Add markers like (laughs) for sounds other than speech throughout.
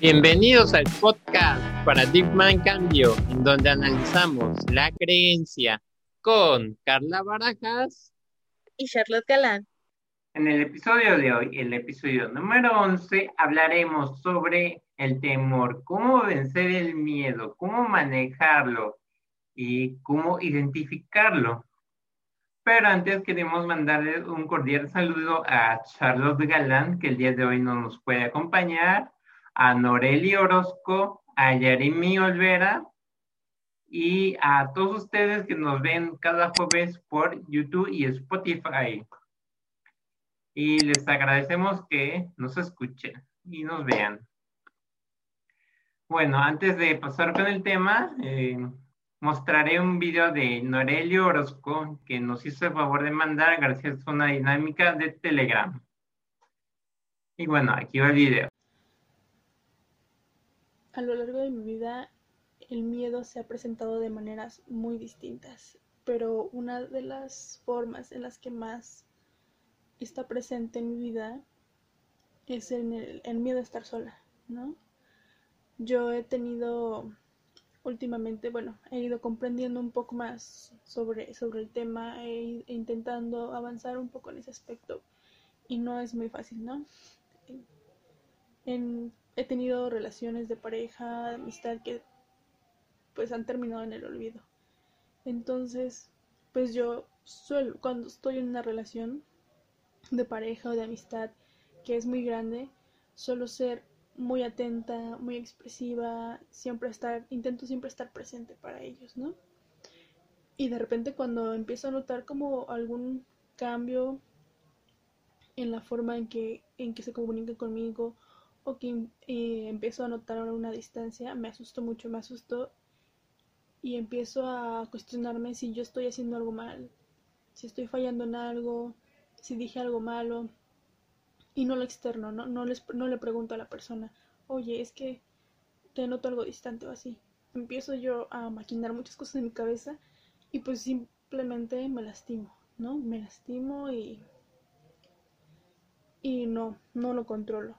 Bienvenidos al podcast Paradigma en Cambio, en donde analizamos la creencia con Carla Barajas y Charlotte Galán. En el episodio de hoy, el episodio número 11, hablaremos sobre el temor, cómo vencer el miedo, cómo manejarlo y cómo identificarlo. Pero antes queremos mandarle un cordial saludo a Charlotte Galán, que el día de hoy no nos puede acompañar a Noreli Orozco, a Yarimi Olvera y a todos ustedes que nos ven cada jueves por YouTube y Spotify. Y les agradecemos que nos escuchen y nos vean. Bueno, antes de pasar con el tema, eh, mostraré un video de Noreli Orozco que nos hizo el favor de mandar gracias a una dinámica de Telegram. Y bueno, aquí va el video. A lo largo de mi vida el miedo se ha presentado de maneras muy distintas, pero una de las formas en las que más está presente en mi vida es en el, miedo a estar sola, ¿no? Yo he tenido últimamente, bueno, he ido comprendiendo un poco más sobre, sobre el tema e, intentando avanzar un poco en ese aspecto y no es muy fácil, ¿no? He tenido relaciones de pareja, de amistad que pues han terminado en el olvido. Entonces, pues yo suelo, cuando estoy en una relación de pareja o de amistad que es muy grande, suelo ser muy atenta, muy expresiva, siempre estar, intento siempre estar presente para ellos, ¿no? Y de repente cuando empiezo a notar como algún cambio en la forma en que, en que se comunican conmigo o que eh, empiezo a notar una distancia, me asustó mucho, me asustó y empiezo a cuestionarme si yo estoy haciendo algo mal, si estoy fallando en algo, si dije algo malo y no lo externo, no, no, les, no le pregunto a la persona, oye, es que te noto algo distante o así. Empiezo yo a maquinar muchas cosas en mi cabeza y pues simplemente me lastimo, ¿no? Me lastimo y, y no, no lo controlo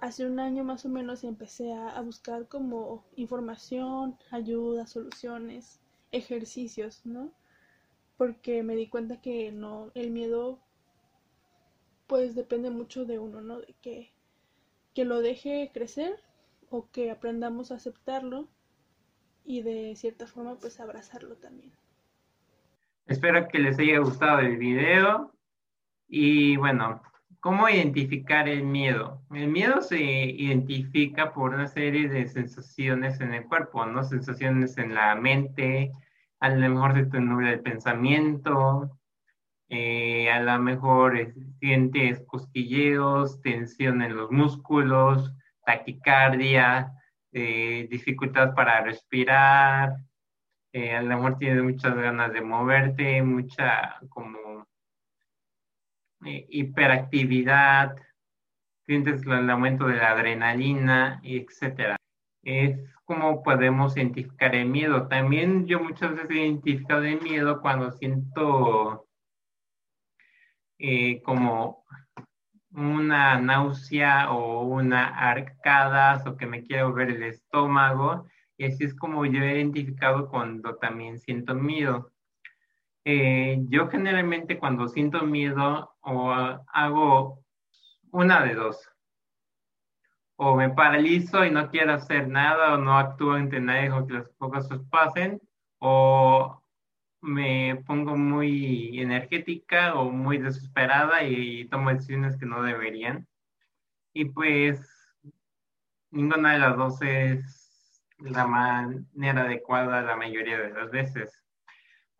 hace un año más o menos empecé a, buscar como información, ayuda, soluciones, ejercicios, ¿no? Porque me di cuenta que no, el miedo pues depende mucho de uno, ¿no? De que, que lo deje crecer o que aprendamos a aceptarlo y de cierta forma pues abrazarlo también. Espero que les haya gustado el video y bueno, ¿Cómo identificar el miedo? El miedo se identifica por una serie de sensaciones en el cuerpo, ¿no? Sensaciones en la mente, a lo mejor se te nubla el pensamiento, eh, a lo mejor eh, sientes cosquilleos, tensión en los músculos, taquicardia, eh, dificultad para respirar, a lo mejor tienes muchas ganas de moverte, mucha como hiperactividad, sientes el aumento de la adrenalina, etcétera. Es como podemos identificar el miedo. También yo muchas veces he identificado el miedo cuando siento eh, como una náusea o una arcadas o que me quiero ver el estómago. Y así es como yo he identificado cuando también siento miedo. Eh, yo generalmente cuando siento miedo o hago una de dos. O me paralizo y no quiero hacer nada o no actúo ante nadie o que las cosas pasen. O me pongo muy energética o muy desesperada y tomo decisiones que no deberían. Y pues ninguna de las dos es la manera adecuada la mayoría de las veces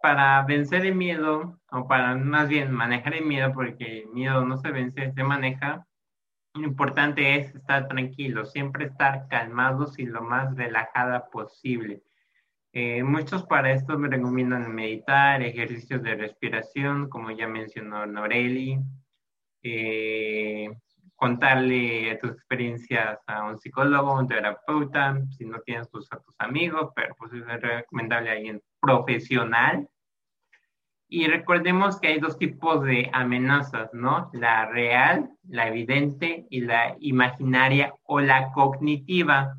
para vencer el miedo, o para más bien manejar el miedo, porque el miedo no se vence, se maneja, lo importante es estar tranquilo, siempre estar calmados y lo más relajada posible. Eh, muchos para esto me recomiendan meditar, ejercicios de respiración, como ya mencionó Noreli, eh, contarle tus experiencias a un psicólogo, un terapeuta, si no tienes pues, a tus amigos, pero pues es recomendable a alguien profesional. Y recordemos que hay dos tipos de amenazas, ¿no? La real, la evidente y la imaginaria o la cognitiva.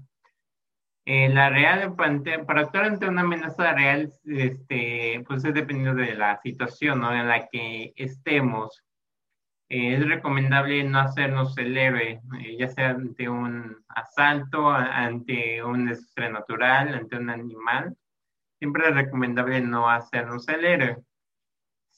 Eh, la real, para actuar ante una amenaza real, este, pues es dependiendo de la situación ¿no? en la que estemos. Eh, es recomendable no hacernos el héroe, eh, ya sea ante un asalto, ante un desastre natural, ante un animal. Siempre es recomendable no hacernos el héroe.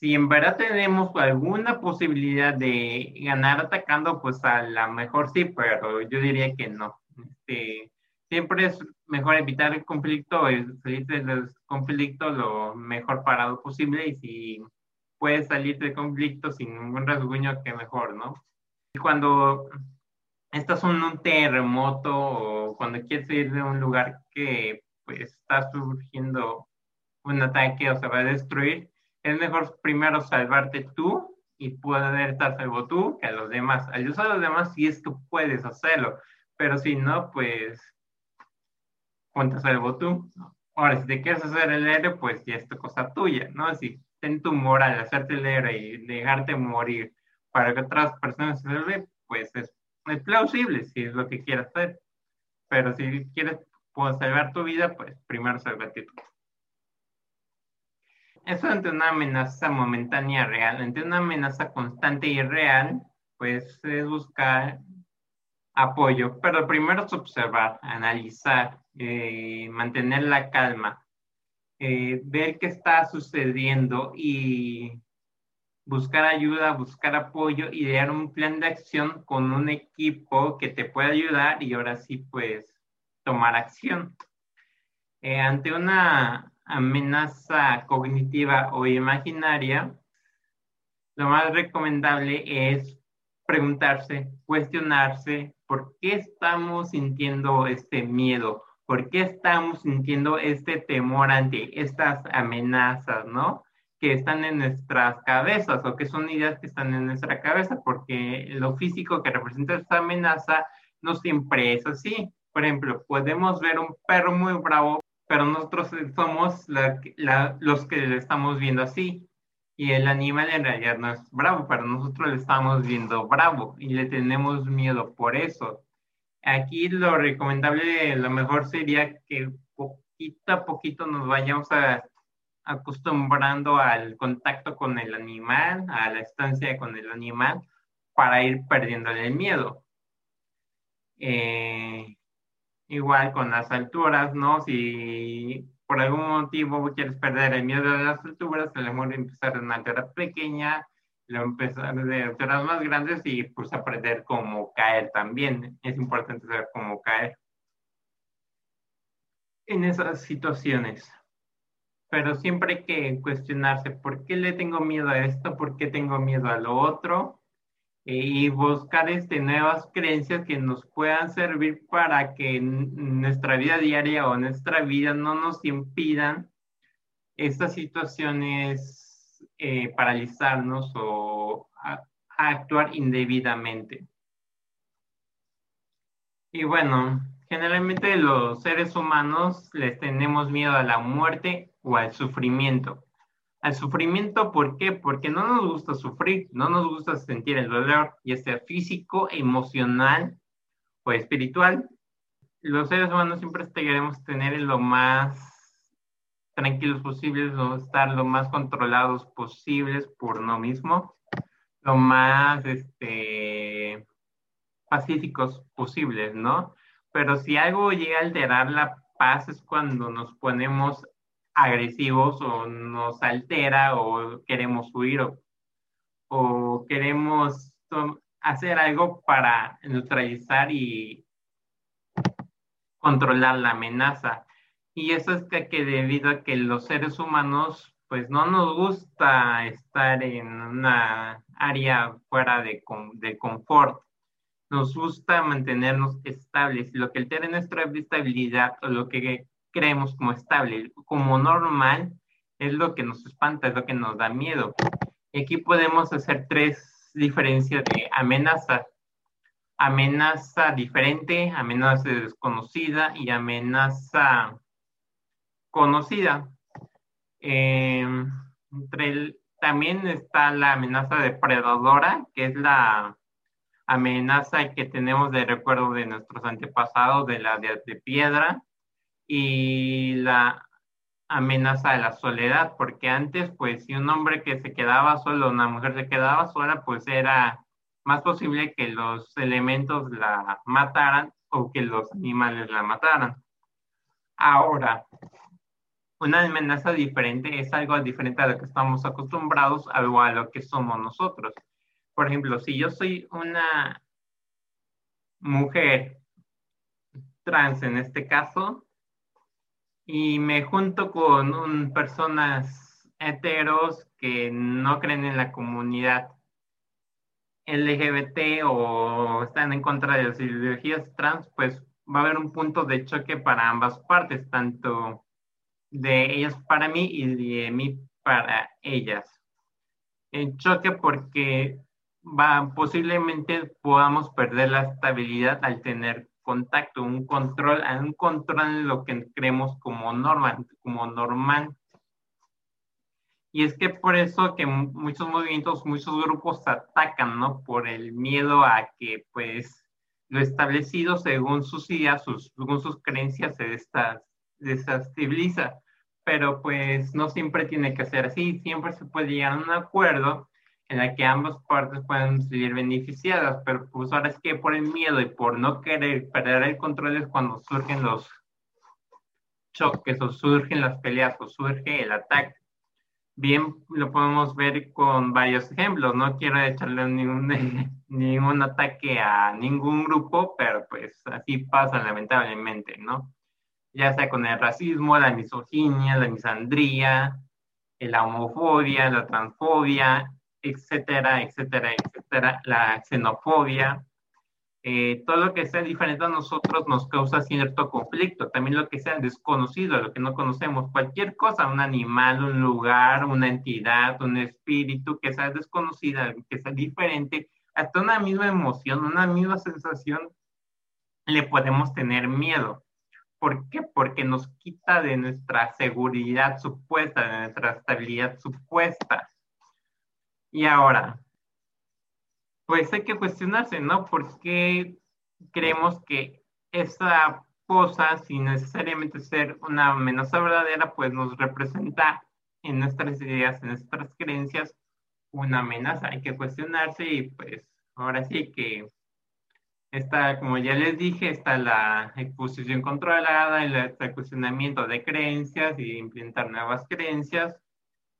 Si en verdad tenemos alguna posibilidad de ganar atacando, pues a lo mejor sí, pero yo diría que no. Este, siempre es mejor evitar el conflicto, salir del conflicto lo mejor parado posible y si puedes salir del conflicto sin ningún rasguño, que mejor, ¿no? Y cuando estás en un terremoto o cuando quieres ir de un lugar que pues está surgiendo un ataque o se va a destruir, es mejor primero salvarte tú y poder estar salvo tú que a los demás. Ayudar a los demás si es que puedes hacerlo, pero si no, pues ponte salvo tú. Ahora, si te quieres hacer el héroe, pues ya es tu cosa tuya, ¿no? Si ten tu moral, hacerte leer y dejarte morir para que otras personas se salven, pues es, plausible si es lo que quieras hacer. Pero si quieres pues, salvar tu vida, pues primero salvate tú. Eso ante una amenaza momentánea real, ante una amenaza constante y real, pues es buscar apoyo, pero primero es observar, analizar, eh, mantener la calma, eh, ver qué está sucediendo y buscar ayuda, buscar apoyo, idear un plan de acción con un equipo que te pueda ayudar y ahora sí, pues, tomar acción. Eh, ante una amenaza cognitiva o imaginaria, lo más recomendable es preguntarse, cuestionarse por qué estamos sintiendo este miedo ¿Por qué estamos sintiendo este temor ante estas amenazas, no? Que están en nuestras cabezas o que son ideas que están en nuestra cabeza, porque lo físico que representa esta amenaza no siempre es así. Por ejemplo, podemos ver un perro muy bravo, pero nosotros somos los que le estamos viendo así. Y el animal en realidad no es bravo, pero nosotros le estamos viendo bravo y le tenemos miedo por eso. Aquí lo recomendable, lo mejor sería que poquito a poquito nos vayamos acostumbrando al contacto con el animal, a la estancia con el animal, para ir perdiendo el miedo. Eh, igual con las alturas, ¿no? Si por algún motivo quieres perder el miedo a las alturas, a lo mejor empezar en una altura pequeña, empezar de alturas más grandes y pues aprender cómo caer también. Es importante saber cómo caer en esas situaciones. Pero siempre hay que cuestionarse por qué le tengo miedo a esto, por qué tengo miedo a lo otro, y buscar este, nuevas creencias que nos puedan servir para que nuestra vida diaria o nuestra vida no nos impidan estas situaciones eh, paralizarnos o actuar indebidamente. Y bueno, generalmente los seres humanos les tenemos miedo a la muerte o al sufrimiento. Al sufrimiento, ¿por qué? Porque no nos gusta sufrir, no nos gusta sentir el dolor, ya sea físico, emocional o espiritual. Los seres humanos siempre queremos tener lo más tranquilos posibles, no estar lo más controlados posibles por uno mismo, lo más este, pacíficos posibles, ¿no? Pero si algo llega a alterar la paz es cuando nos ponemos agresivos o nos altera o queremos huir o, o queremos hacer algo para neutralizar y controlar la amenaza. Y eso es que, debido a que los seres humanos, pues no nos gusta estar en una área fuera de, de confort. Nos gusta mantenernos estables. Lo que altera nuestra estabilidad o lo que creemos como estable, como normal, es lo que nos espanta, es lo que nos da miedo. Y aquí podemos hacer tres diferencias de amenaza. amenaza diferente, amenaza desconocida y amenaza conocida. Em, también está la amenaza depredadora, que es la amenaza que tenemos de recuerdo de nuestros antepasados, de la de piedra, y la amenaza de la soledad, porque antes, pues, si un hombre que se quedaba solo, una mujer se quedaba sola, pues era más posible que los elementos la mataran o que los animales la mataran. Ahora, una amenaza diferente es algo diferente a lo que estamos acostumbrados, algo a lo que somos nosotros. Por ejemplo, si yo soy una mujer trans en este caso y me junto con personas heteros que no creen en la comunidad LGBT o están en contra de las ideologías trans, pues va a haber un punto de choque para ambas partes, tanto de ellas para mí y de mí para ellas. El choque porque va, posiblemente podamos perder la estabilidad al tener contacto, un control, un control en lo que creemos como normal, como normal y es que por eso que muchos movimientos, muchos grupos atacan, ¿no? Por el miedo a que, pues, lo establecido según sus ideas, sus, según sus creencias, se desestabiliza. Pero, pues, no siempre tiene que ser así. Siempre se puede llegar a un acuerdo en el que ambas partes pueden salir beneficiadas. Pero, pues, ahora es que por el miedo y por no querer perder el control es cuando surgen los choques o surgen las peleas o surge el ataque bien lo podemos ver con varios ejemplos. No quiero echarle ningún, (laughs) ningún ataque a ningún grupo, pero pues así pasa lamentablemente, ¿no? Ya sea con el racismo, la misoginia, la misandría, la homofobia, la transfobia, etcétera, etcétera, etcétera, la xenofobia. Eh, todo lo que sea diferente a nosotros nos causa cierto conflicto. También lo que sea desconocido, lo que no conocemos, cualquier cosa, un animal, un lugar, una entidad, un espíritu que sea desconocida, que sea diferente, hasta una misma emoción, una misma sensación, le podemos tener miedo. ¿Por qué? Porque nos quita de nuestra seguridad supuesta, de nuestra estabilidad supuesta. Y ahora, pues hay que cuestionarse, ¿no? ¿Por qué creemos que esa cosa, sin necesariamente ser una amenaza verdadera, pues nos representa en nuestras ideas, en nuestras creencias, una amenaza? Hay que cuestionarse y pues ahora sí que está, como ya les dije, está la exposición controlada, el, el cuestionamiento de creencias y implementar nuevas creencias,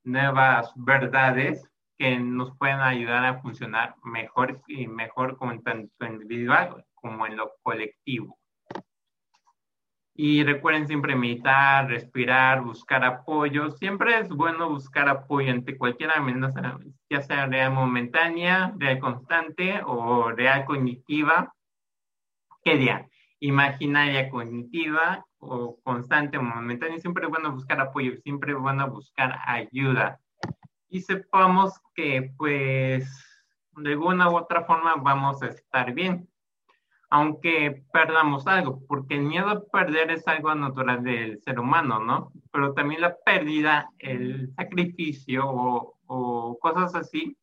nuevas verdades que nos pueden ayudar a funcionar mejor y mejor como en tanto individual como en lo colectivo. Y recuerden siempre meditar, respirar, buscar apoyo. Siempre es bueno buscar apoyo ante cualquier amenaza, ya sea real momentánea, real constante o real cognitiva. ¿Qué día? Imaginaria cognitiva o constante momentánea. Siempre es bueno buscar apoyo, siempre es bueno buscar ayuda y sepamos que pues de alguna u otra forma vamos a estar bien, aunque perdamos algo, porque el miedo a perder es algo natural del ser humano, ¿no? Pero también la pérdida, el sacrificio o, o cosas así,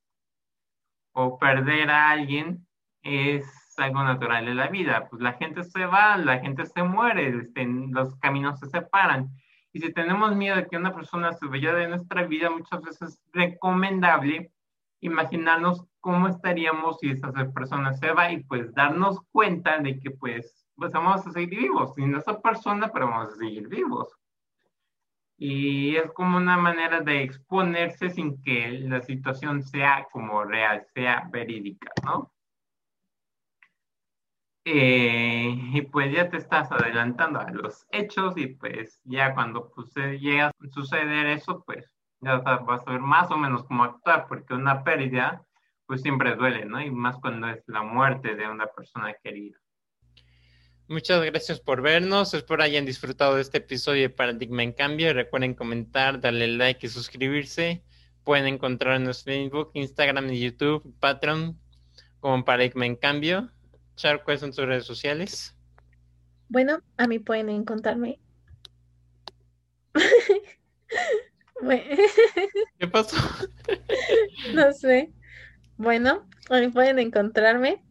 o perder a alguien es algo natural de la vida. Pues la gente se va, la gente se muere, este, los caminos se separan. Y si tenemos miedo de que una persona se vaya de nuestra vida, muchas veces es recomendable imaginarnos cómo estaríamos si esa persona se va y pues darnos cuenta de que pues, pues vamos a seguir vivos, sin esa persona, pero vamos a seguir vivos. Y es como una manera de exponerse sin que la situación sea como real, sea verídica, ¿no? Eh, y pues ya te estás adelantando a los hechos y pues ya cuando pues, llega a suceder eso, pues ya vas a ver más o menos cómo actuar, porque una pérdida pues siempre duele, ¿no? Y más cuando es la muerte de una persona querida. Muchas gracias por vernos. Espero hayan disfrutado de este episodio de Paradigma en Cambio. Recuerden comentar, darle like y suscribirse. Pueden encontrar en Facebook, Instagram y YouTube, Patreon como Paradigma en Cambio. Char, ¿cuáles son tus redes sociales? Bueno, a mí pueden encontrarme. (laughs) (laughs) ¿Qué pasó? no sé. Bueno, a mí pueden encontrarme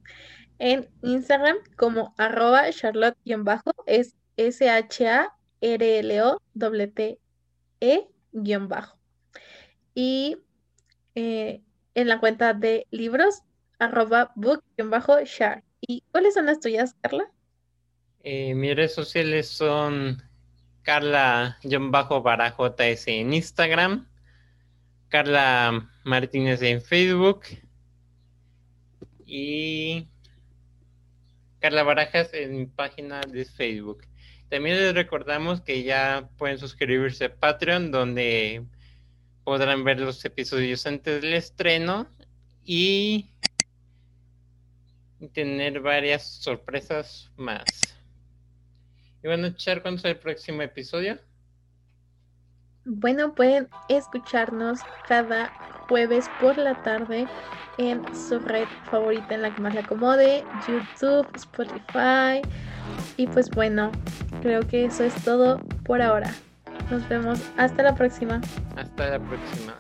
en Instagram como arroba charlotte-bajo, es S-H-A-R-L-O-T-E-bajo. Y eh, en la cuenta de libros, arroba book-share. ¿Y cuáles son las tuyas, Carla? Eh, mis redes sociales son Carla-JS en Instagram, Carla Martínez en Facebook y Carla Barajas en mi página de Facebook. También les recordamos que ya pueden suscribirse a Patreon, donde podrán ver los episodios antes del estreno y tener varias sorpresas más. Y bueno, Char, ¿cuándo es el próximo episodio? Bueno, pueden escucharnos cada jueves por la tarde en su red favorita en la que más le acomode, YouTube, Spotify. Y pues bueno, creo que eso es todo por ahora. Nos vemos hasta la próxima. Hasta la próxima.